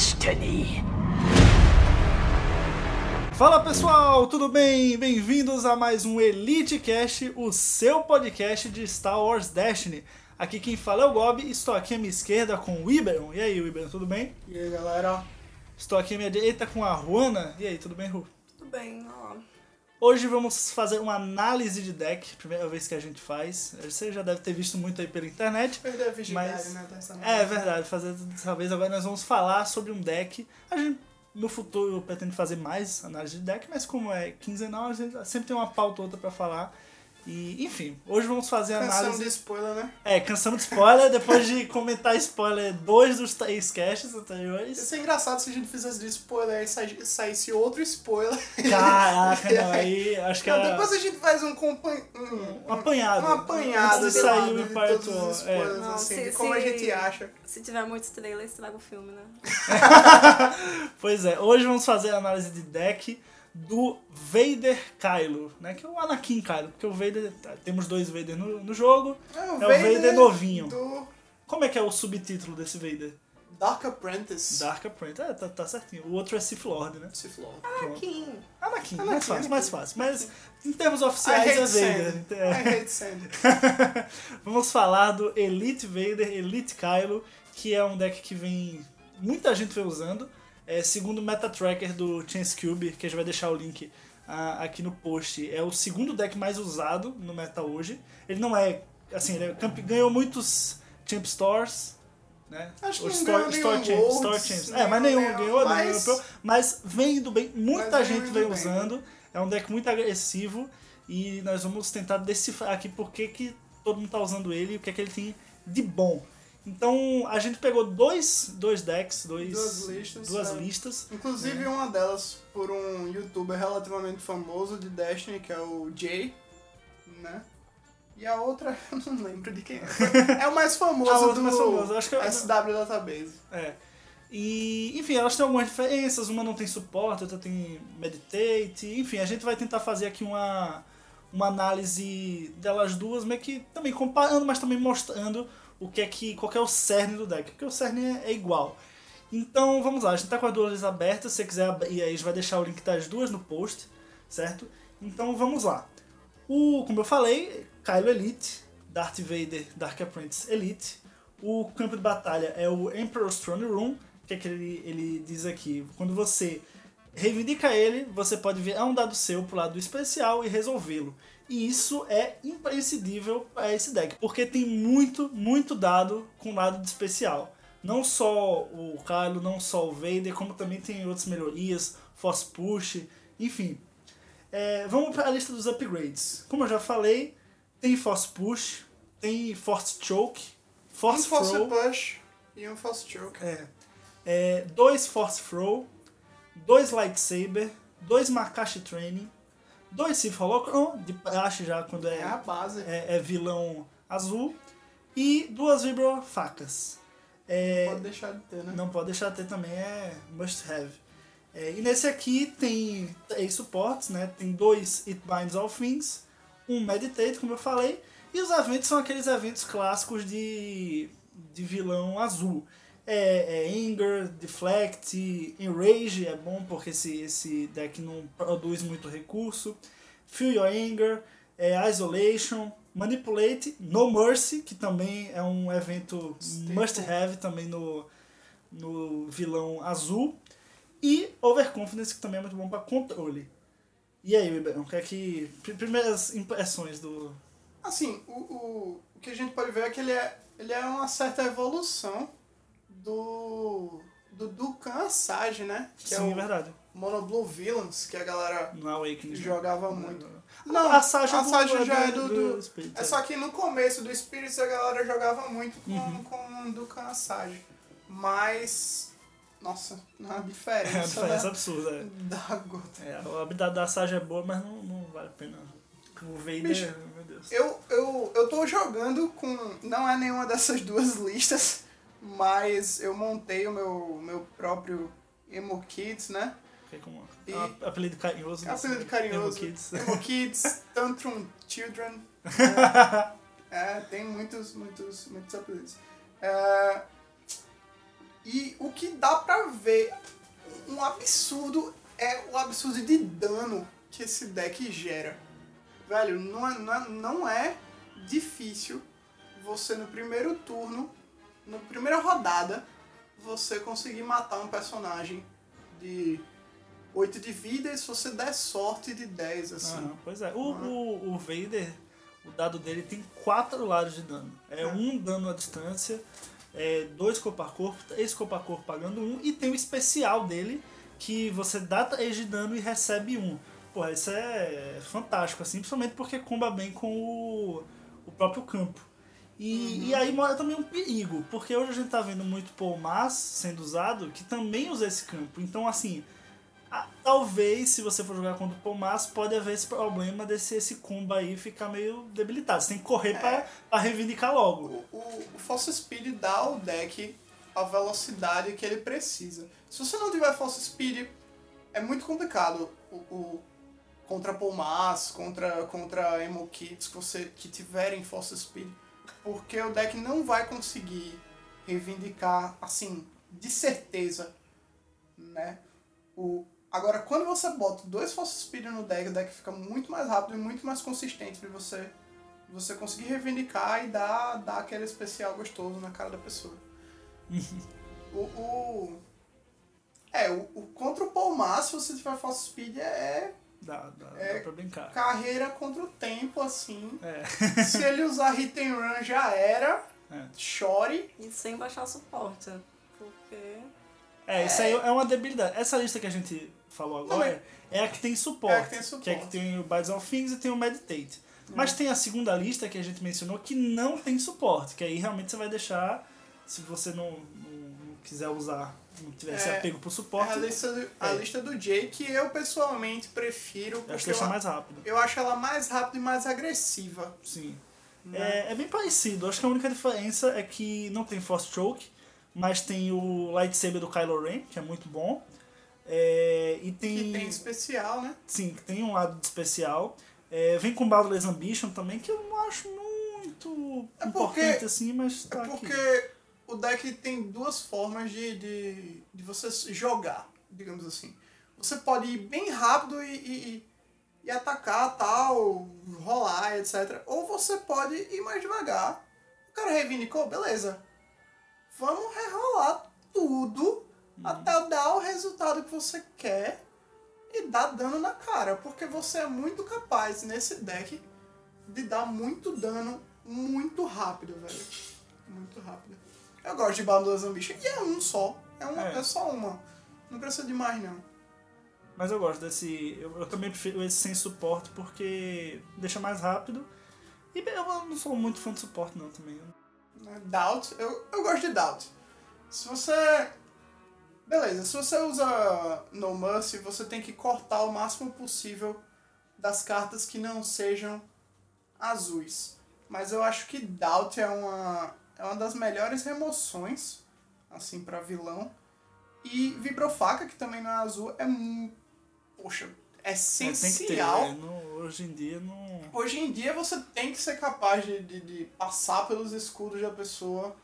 destiny. Fala pessoal, tudo bem? Bem-vindos a mais um Elite Cast, o seu podcast de Star Wars Destiny. Aqui quem fala é o Gob, estou aqui à minha esquerda com o Iberon. E aí, Iberon, tudo bem? E aí, galera? Estou aqui à minha direita com a Juana. E aí, tudo bem, Ru? Tudo bem, ó. Hoje vamos fazer uma análise de deck, primeira vez que a gente faz. Você já deve ter visto muito aí pela internet. A virgindade, Mas- né? Dessa É verdade, fazer dessa vez agora nós vamos falar sobre um deck. A gente no futuro pretende fazer mais análise de deck, mas como é quinzenal, a gente sempre tem uma pauta ou outra pra falar. E, enfim, hoje vamos fazer a Canção análise. de spoiler, né? É, cansamos de spoiler, depois de comentar spoiler dois dos três casts anteriores. Ia ser engraçado se a gente fizesse de spoiler e saísse outro spoiler. Caraca, não, aí acho que Não, era depois a gente faz um, compan... um, um apanhado. um apanhado Antes de sair o de Empire todos os Tour. É. Não, assim, se- de como a se- gente acha. Se tiver muitos trailers, estraga o filme, né? Pois é, hoje vamos fazer a análise de deck do Vader Kylo, né? Que é o Anakin Kylo, porque o Vader. Temos dois Vader no, no jogo. É o Vader novinho. Do Como é que é o subtítulo desse Vader? Dark Apprentice. Dark Apprentice. É, tá, tá certinho. O outro é Sith Lord, né? Sith Lord. Pronto. Anakin. Anakin, mais Anakin, fácil, mais Anakin. fácil. Mas em termos I oficiais é sand. Vader. I É. hate sand. Vamos falar do Elite Vader, Elite Kylo, que é um deck que vem. Muita gente vem usando. É, segundo o Meta Tracker do Chance Cube, que a gente vai deixar o link ah, aqui no post, é o segundo deck mais usado no meta hoje. Ele não é. Assim, ele é ganhou muitos Champ Stores. Né? Acho que Ou não Store, ganhou Store, Champs, Store Champs. É, mas nenhum ganhou, mas- nenhum europeu. Mas vem indo bem. Muita gente vem bem, usando. É um deck muito agressivo. E nós vamos tentar decifrar aqui por que, que todo mundo tá usando ele e o que é que ele tem de bom. Então a gente pegou dois, dois decks, dois, Duas listas, duas é. listas. Inclusive uma delas por um youtuber relativamente famoso de Destiny, que é o Jay, né? E a outra, eu não lembro de quem é. É o mais famoso do mais famosa, acho que é- SW Database. É. E, enfim, elas têm algumas diferenças, uma não tem suporte, outra tem meditate, enfim, a gente vai tentar fazer aqui uma, uma análise delas duas, meio que também comparando, mas também mostrando o que é que, qual que é o cerne do deck, porque o cerne é, é igual. Então, vamos lá, a gente tá com as duas abertas, se você quiser, e aí a gente vai deixar o link das duas no post, certo? Então, vamos lá. O, como eu falei, Kylo Elite, Darth Vader, Dark Apprentice Elite. O campo de batalha é o Emperor's Throne Room, que é que ele, ele diz aqui. Quando você reivindica ele, você pode virar um dado seu pro lado especial e resolvê-lo. E isso é imprescindível para esse deck, porque tem muito, muito dado com lado de especial. Não só o Kylo, não só o Vader, como também tem outras melhorias, Force Push, enfim. É, vamos para a lista dos upgrades. Como eu já falei, tem Force Push, tem Force Choke, Force um Force Throw, Push e um Force Choke. é, é, dois Force Throw, dois Lightsaber, dois Makashi Training, dois Sith Holocron, de praxe já quando É a é, base. é, é vilão azul, e duas Vibro Facas. É, Pode deixar de ter, né? não pode deixar de ter também, é must have. É, e nesse aqui tem três suportes, né? Tem dois It Binds All Things, um Meditate, como eu falei, e os eventos são aqueles eventos clássicos de, de vilão azul. É, é Anger, Deflect, Enrage é bom porque esse, esse deck não produz muito recurso. Feel Your Anger, é, Isolation, Manipulate, No Mercy, que também é um evento must have também no, no vilão azul. E Overconfidence, que também é muito bom para controle. E aí, Ribeirão, o que é que. pri- Primeiras impressões do. Assim, o, o, o que a gente pode ver é que ele é, ele é uma certa evolução do. do Dukan Asajj, né? Que Sim, é é o verdade. Mono Blue Villains, que a galera No Awakening. né? jogava muito. Não, a a do- Sasha já é do- do. do é é. só que no começo do Spirits a galera jogava muito com, Uhum. com Dukan Asajj. Mas. Nossa, a É diferença, uma diferença da, absurda. É. da gota. É, a habilidade da Sasha é boa, mas não, não vale a pena. O Vader, Bicho, meu Deus. Eu, eu, eu tô jogando com. Não é nenhuma dessas duas listas, mas eu montei o meu, meu próprio Emo Kids, né? Fiquei com E- um apelido carinhoso. Apelido carinhoso. Emo Kids. Emo Kids, Tantrum Children. É, é, tem muitos, muitos, muitos apelidos. É, E o que dá pra ver, um absurdo, é o absurdo de dano que esse deck gera. Velho, não é, não é, não é difícil você no primeiro turno, na primeira rodada, você conseguir matar um personagem de 8 de vida e se você der sorte de 10, assim. Aham, pois é. O, o, o Vader, o dado dele tem quatro lados de dano. É um dano à distância, é dois corpo a corpo, três corpo a corpo pagando um, e tem o especial dele, que você dá três de dano e recebe um. Porra, isso é fantástico, assim, principalmente porque comba bem com o, o próprio campo. E, e aí mora também um perigo, porque hoje a gente tá vendo muito Paul Mas sendo usado, que também usa esse campo. Então, assim, ah, talvez, se você for jogar contra o Pomas, pode haver esse problema desse esse combo aí ficar meio debilitado. Você tem que correr pra, pra reivindicar logo. O, o, o Speed dá ao deck a velocidade que ele precisa. Se você não tiver Force Speed, é muito complicado o, o contra Palmas, contra, contra Emo Kits que, você, que tiverem Force Speed, porque o deck não vai conseguir reivindicar, assim, de certeza, né? O, agora, quando você bota dois Force Speed no deck, o deck fica muito mais rápido e muito mais consistente de você, você conseguir reivindicar e dar, dar aquele especial gostoso na cara da pessoa. o, o, é, o, o contra o Palmas, se você tiver Force Speed, é Dá, dá, É, dá pra brincar. carreira contra o tempo, assim. É. Se ele usar hit and run, já era. É. Chore. E sem baixar suporte. Porque. É, isso aí é uma debilidade. Essa lista que a gente falou Não, agora é a que tem suporte. É a que tem suporte. Que é que tem o Bites of Things e tem o Meditate. Mas tem a segunda lista que a gente mencionou que não tem suporte. Que aí realmente você vai deixar, se você não, não, não quiser usar, não tiver esse É, apego pro suporte, a lista, do, a É. lista do Jay, que eu pessoalmente prefiro. acho que Porque eu, mais rápido. eu acho ela mais rápida e mais agressiva. Sim. Né? É, é bem parecido. Acho que a única diferença é que não tem Force Choke, mas tem o Lightsaber do Kylo Ren, que é muito bom. É, e tem, Que tem especial, né? Sim, que tem um lado de especial. É, vem com Boundless Ambition também, que eu não acho muito É importante porque- assim, mas tá é aqui. O deck tem duas formas de, de, de você jogar, digamos assim. Você pode ir bem rápido e, e, e atacar tal, rolar, etc. Ou você pode ir mais devagar. O cara reivindicou, beleza. Vamos rerolar tudo até dar o resultado que você quer e dar dano na cara. Porque você é muito capaz nesse deck de dar muito dano muito rápido, velho. Muito rápido. Eu gosto de Boundless Ambition. E é um só. É, uma, É. é. só uma. Não precisa de mais, não. Mas eu gosto desse. Eu, eu também prefiro esse sem suporte porque deixa mais rápido. E eu não sou muito fã de suporte não também. né? Doubt. Eu, eu gosto de Doubt. Se você... Beleza, se você usa No Mercy, você tem que cortar o máximo possível das cartas que não sejam azuis. Mas eu acho que Doubt é uma, é uma das melhores remoções, assim, pra vilão. E Vibrofaca, que também não é azul, é... Poxa, é É, essencial. é, não- hoje em dia não. Hoje em dia você tem que ser capaz de, de, de passar pelos escudos da pessoa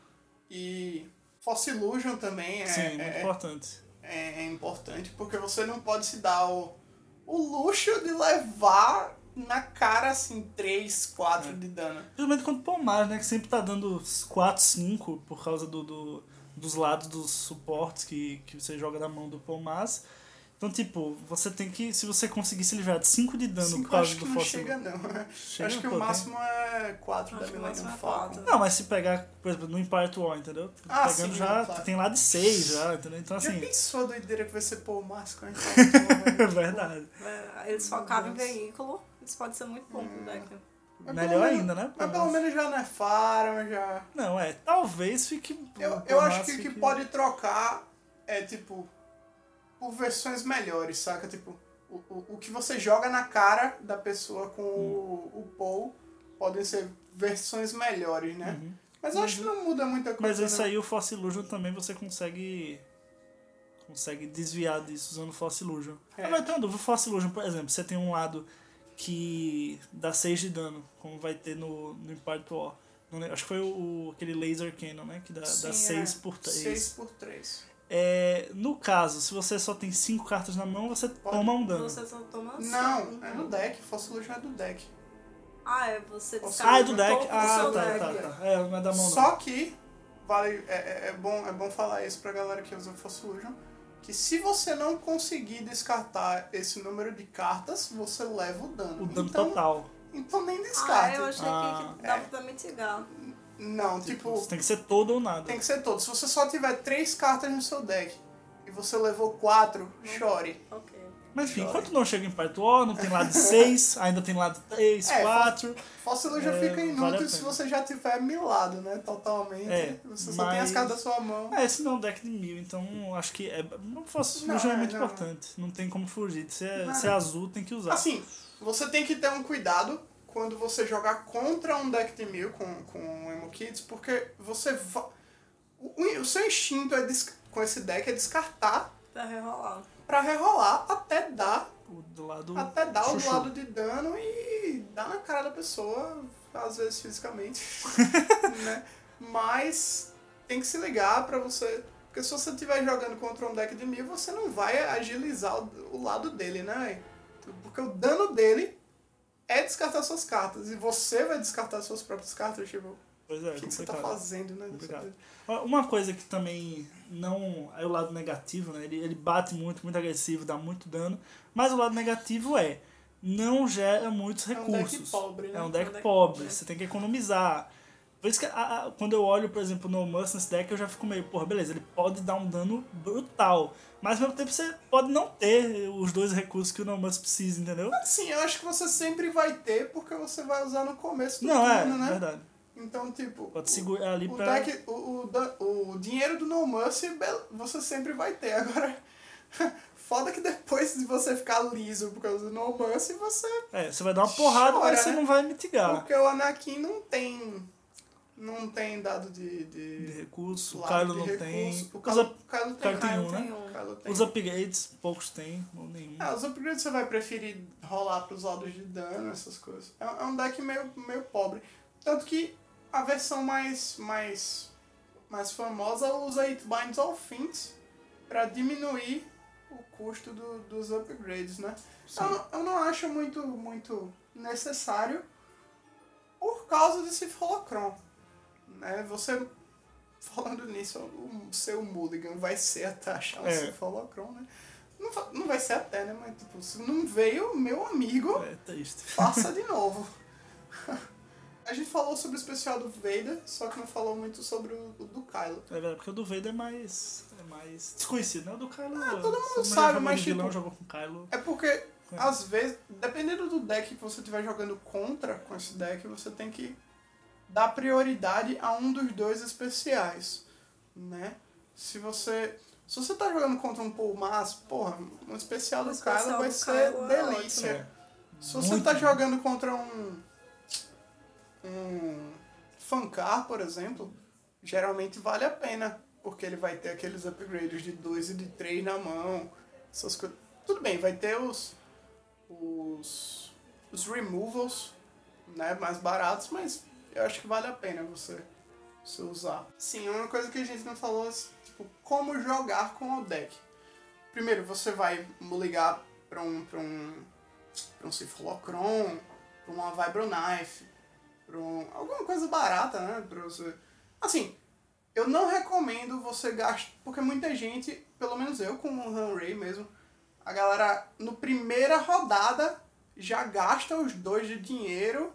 e Force Illusion também é, Sim, muito é, importante. é- é importante porque você não pode se dar o, o luxo de levar na cara assim 3, 4 É. de dano. Principalmente quando o Palmar, né? Que sempre tá dando 4, 5 por causa do, do- dos lados dos suportes que, que você joga na mão do Palmas. Então, tipo, você tem que. Se você conseguir se livrar de 5 de dano Cinco por causa acho do que não chega não. Chega, acho que pô, o tem- máximo é 4 da máximo Millennium é Falcon. Não, mas se pegar, por exemplo, no Empire War, entendeu? Ah, Pegando sim, já, claro. tem lá de 6 já, entendeu? Então, Já assim, pensou a doideira que vai ser pôr o a gente é verdade. é, Eles focavam em veículo. Isso pode ser muito bom pro deck. Mas Melhor pelo menos- ainda, né? Mas pelo menos já nerfaram, já... Não, é, talvez fique. Eu, eu acho que o que pode trocar é, tipo, por versões melhores, saca? Tipo, o, o, o que você joga na cara da pessoa com o, o Paul podem ser versões melhores, né? Uhum. Mas eu acho que não muda muita Mas coisa. isso não. aí, o Force Illusion também você consegue. Consegue desviar disso usando o Force Illusion. É. Agora, tem uma dúvida. O Force Illusion, por exemplo, você tem um lado que dá 6 de dano, como vai ter no, no Empire War. Acho que foi o, aquele laser cannon, né? Que dá, Sim, dá é. 6 por 3. 6 por 3. É, no caso, se você só tem 5 cartas na mão, você toma um dano. Você só toma Não, cinco. é no deck. Fossil Illusion é do deck. Ah, é você Ah, é do deck. Ah, tá, deck. tá, tá. É, não é da mão não. Só que vale, é, é- é bom, é bom falar isso pra galera que usa Fossil Illusion, que se você não conseguir descartar esse número de cartas, você leva o dano. O dano então, total. Então nem Ah, descarte. eu achei Ah. que dava pra mitigar. Não, Tipo, tipo, tem que ser todo ou nada. tem que ser todo. Se você só tiver três cartas no seu deck e você levou quatro, chore. Ok. Mas enfim, enquanto não chega em Part War, não tem lado 6, ainda tem lado 3, É, 4. Fossil Illusion É, fica vale inútil se pena. você já tiver milado, né? Totalmente. É, você só tem as cartas da sua mão. É, esse não é um deck de mil, então acho que é. Não fosse Não, Fusion é é, muito não. importante. Não tem como fugir. Se é, Não. se é azul, tem que usar. Assim, você tem que ter um cuidado quando você jogar contra um deck de mil com, com o Emo Kids, porque você va... o, o seu instinto é des- com esse deck é descartar Pra rerolar. Pra rerolar até dar, O do lado. até dar o chuchu. lado de dano e dar na cara da pessoa, às vezes fisicamente, né? Mas tem que se ligar pra você. Porque se você estiver jogando contra um deck de mil, você não vai agilizar o, o lado dele, né? Porque o dano dele é descartar suas cartas. E você vai descartar suas próprias cartas, tipo, Pois é, o que, que você tá fazendo, né? Complicado. Uma coisa que também não é o lado negativo, né? Ele, ele bate muito, muito agressivo, dá muito dano. Mas o lado negativo é não gera muitos É um deck recursos. pobre, né? É um deck um deck pobre, você tem que economizar. Por isso que a- a- quando eu olho, por exemplo, no Must nesse deck, eu já fico meio, porra, beleza, ele pode dar um dano brutal. Mas ao mesmo tempo você pode não ter os dois recursos que o No Must precisa, entendeu? Sim, eu acho que você sempre vai ter, porque você vai usar no começo do Não, é, turno, né? verdade. Então, tipo. Pode o- segurar ali O, pra. deck, o, o, o dinheiro do No Mercy você sempre vai ter. Agora, foda que depois de você ficar liso por causa do No Mercy, você. É, você vai dar uma porrada, Chora, mas você né? não vai mitigar. Porque o Anakin não tem. Não tem dado de. De de recurso, o Kylo não recurso. tem. O Kylo, tem. Kylo tem um, tem né? um. Kylo tem. os upgrades, poucos tem, ou nenhum. É, os upgrades você vai preferir rolar pros lados de dano, essas coisas. É, é um deck meio, meio pobre. Tanto que a versão mais, mais, mais famosa usa It Binds All Things pra diminuir o custo do- dos upgrades, né? Sim. Eu, não- eu não acho muito, muito necessário por causa desse Holocron. Né? Você, falando nisso, o seu Mulligan vai ser até achar um É. Holocron, né? Não, não vai ser até, né? Mas tipo, se não veio, meu amigo, É triste. faça de novo. A gente falou sobre o especial do Vader, só que não falou muito sobre o, o do Kylo. É verdade, porque o do Vader é mais. é mais desconhecido, né? O do Kylo. Ah, todo mundo sabe, mas, de vilão, tipo, jogou com o Kylo. É porque, às vezes, dependendo do deck que você estiver jogando contra com esse deck, você tem que dar prioridade a um dos dois especiais, né? Se você... Se você tá jogando contra um Paul Mas, porra, um especial do Kylo vai do ser Kylo é delícia. É. Se você Muito tá bom. jogando contra um. Um. Fancar, por exemplo, geralmente vale a pena. Porque ele vai ter aqueles upgrades de 2 e de 3 na mão. Essas coisas. Tudo bem, vai ter os. os. os removals, né? Mais baratos, mas eu acho que vale a pena você, você usar. Sim, uma coisa que a gente não falou é tipo, como jogar com o deck. Primeiro, você vai ligar para um, pra um para um Cifalocron, para uma Vibroknife, para um, alguma coisa barata, né? Pra você... Assim, eu não recomendo você gastar, porque muita gente, pelo menos eu com o Hanray mesmo, a galera no primeira rodada já gasta os dois de dinheiro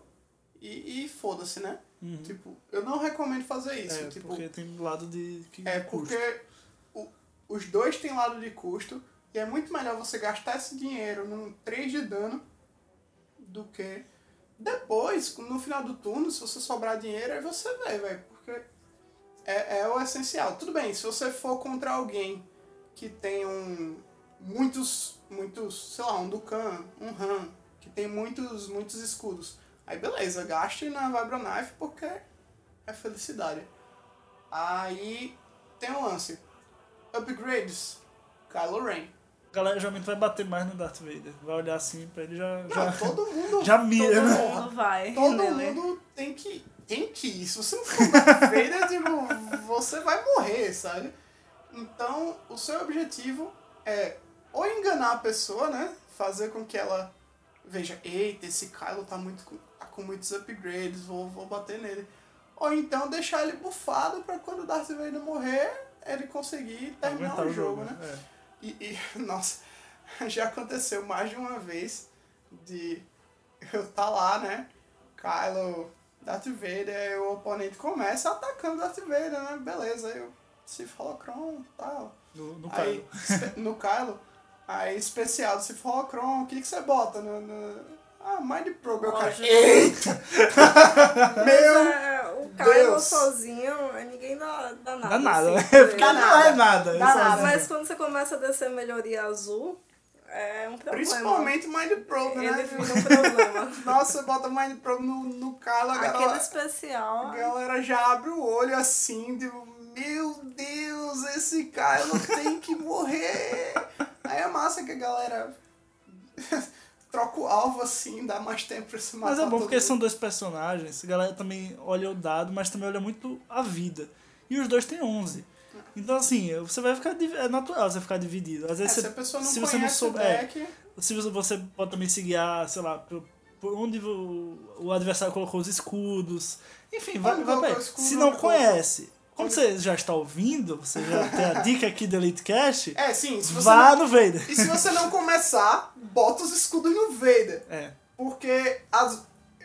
e, e foda-se, né? Uhum. Tipo, eu não recomendo fazer isso. É, tipo, porque tem lado de. Que é custo. porque o- os dois têm lado de custo e é muito melhor você gastar esse dinheiro num 3 de dano do que depois, no final do turno, se você sobrar dinheiro, aí você vê, velho. Porque é, é o essencial. Tudo bem, se você for contra alguém que tem um. muitos. muitos. sei lá, um Dukan, um Han, que tem muitos, muitos escudos. Aí beleza, gaste na Vibroknife porque é felicidade. Aí tem um lance. Upgrades. Kylo Ren. A galera geralmente vai bater mais no Darth Vader. Vai olhar assim pra ele já. Não, já... todo mundo. já mira, todo né? mundo- vai. Todo nele. mundo tem que, tem que ir. Se você não for Darth Vader, tipo, você vai morrer, sabe? Então, o seu objetivo é ou enganar a pessoa, né? Fazer com que ela veja, eita, esse Kylo tá, muito, com- tá com muitos upgrades, vou, vou bater nele. Ou então deixar ele bufado pra quando o Darth Vader morrer, ele conseguir terminar Aguentar o jogo, né? É. E, e, nossa, já aconteceu mais de uma vez de eu tá lá, né? Kylo, Darth Vader, o oponente começa atacando Darth Vader, né? Beleza, aí eu Sith Holocron e tal. No, no Aí, Kylo. no Kylo, aí especial do Sith Holocron, o que, que você bota no, no... Ah, Mind Probe, eu cara. Lógico. Eita! Meu é, o Kylo Deus. sozinho, ninguém dá, dá nada. Dá nada, assim, né? Porque ele. não é nada. Dá é nada. Mas quando você começa a descer melhoria azul, é um problema. Principalmente Mind Probe, Ele né? vira um problema. Nossa, você bota Mind Probe no, no Kylo, a Aquele galera, especial. a galera já abre o olho assim, tipo, meu Deus, esse Kylo tem que morrer. Aí é massa que a galera troca o alvo assim, dá mais tempo pra se matar Mas é bom porque mundo. são dois personagens. A galera também olha o dado, mas também olha muito a vida. E os dois têm 11. Então, assim, você vai ficar. É natural você ficar dividido. Às É, vezes, se a você, pessoa não se você não souber- é, deck, se você- você pode também se guiar, sei lá, por, por onde o, o adversário colocou os escudos. Enfim, vai, vai escudo, Se não conhece, como você já está ouvindo, você já tem a dica aqui do Elite Cast, é, sim, se você vá não, no Vader. e se você não começar, bota os escudos no Vader. É. Porque as,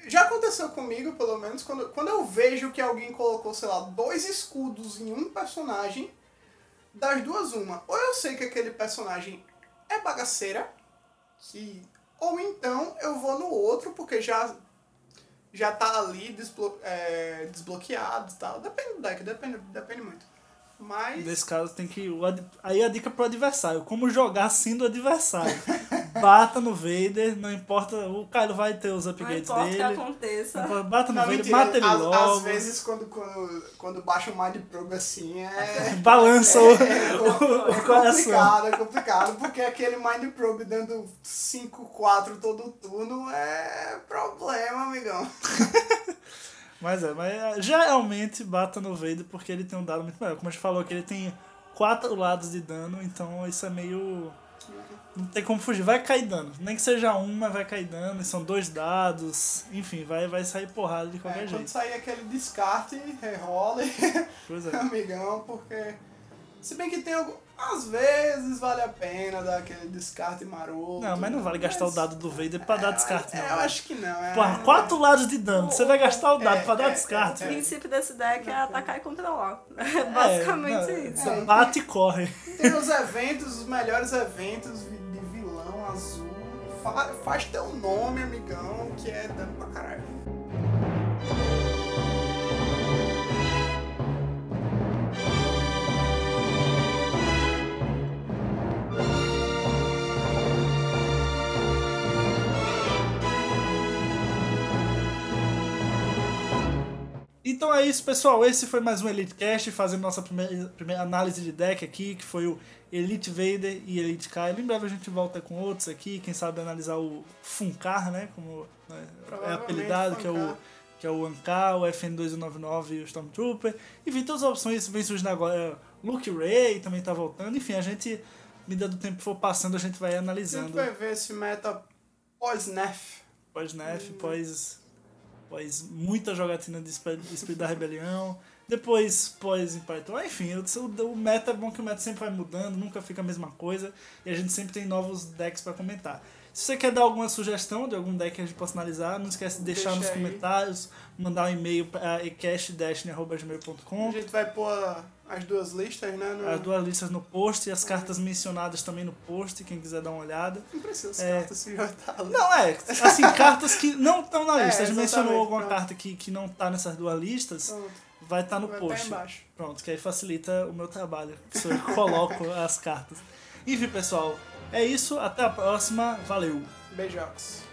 já aconteceu comigo, pelo menos, quando, quando eu vejo que alguém colocou, sei lá, dois escudos em um personagem, das duas uma. Ou eu sei que aquele personagem é bagaceira, que ou então eu vou no outro, porque já já tá ali desblo, é, desbloqueado e tal. Depende do deck, depende, depende muito. Mas. Nesse caso tem que. Aí a dica pro adversário. Como jogar sendo adversário. Bata no Vader, não importa. O Kylo vai ter os Não upgrades importa o que dele. aconteça. Não importa, Bata no Não, Vader, mentira, mata ele às, logo. às vezes quando, quando, quando baixa o Mind Probe assim é. Balança o, É, o, é o coração. complicado, é complicado, porque aquele Mind Probe dando 5-4 todo turno é problema, amigão. Mas é, mas geralmente bata no Vader porque ele tem um dado muito melhor. Como a gente falou que ele tem quatro lados de dano, então isso é meio. Não tem como fugir. Vai cair dano. Nem que seja um, mas vai cair dano. E são dois dados. Enfim, vai, vai sair porrada de qualquer É, quando jeito. sair aquele descarte, rerole, Pois é. amigão, porque. Se bem que tem algum. Às vezes vale a pena dar aquele descarte maroto. Não, mas não vale gastar o mas- dado do Vader pra dar É, descarte, é, não. eu acho que não. É, Porra, quatro lados de dano. Você vai gastar o dado É, pra dar é, descarte. O princípio desse deck é atacar e controlar. É É, basicamente não, isso. Você bate e corre. Tem os eventos, os melhores eventos de vilão azul. Fa- faz teu nome, amigão, que é dano pra caralho. Então é isso, pessoal. Esse foi mais um Elite Cast, fazendo nossa primeira, primeira análise de deck aqui, que foi o Elite Vader e Elite Kylo. Em breve a gente volta com outros aqui, quem sabe analisar o Funkar, né? Como né, é apelidado, que é o que é o Ankar, o FN2199 e o Stormtrooper. Enfim, todas as opções vem surgindo agora. Luke Ray também tá voltando. Enfim, a gente, medida do tempo for passando, a gente vai A gente analisando. vai ver esse meta pós-Nef. Pós-Nef, pós, pós muita jogatina de Espírito da Rebelião, depois pós-Imperator. Enfim, o, o meta é bom que o meta sempre vai mudando, nunca fica a mesma coisa, e a gente sempre tem novos decks pra comentar. Se você quer dar alguma sugestão de algum deck que a gente possa analisar, não esquece de deixar Deixa nos aí. comentários, mandar um e-mail para ecastdestiny.gmail.com A gente vai pôr as duas listas, né? No... as duas listas no post e as cartas mencionadas também no post, quem quiser dar uma olhada. Não precisa as É. cartas se já tá. Não, é, assim, cartas que não estão na É, lista. a gente mencionou alguma pronto. carta que, que não tá nessas duas listas, Pronto, vai estar no vai tá post. embaixo. Pronto, que aí facilita o meu trabalho. Sou eu coloco as cartas. Enfim, pessoal, é isso. Até a próxima. Valeu! Beijocos.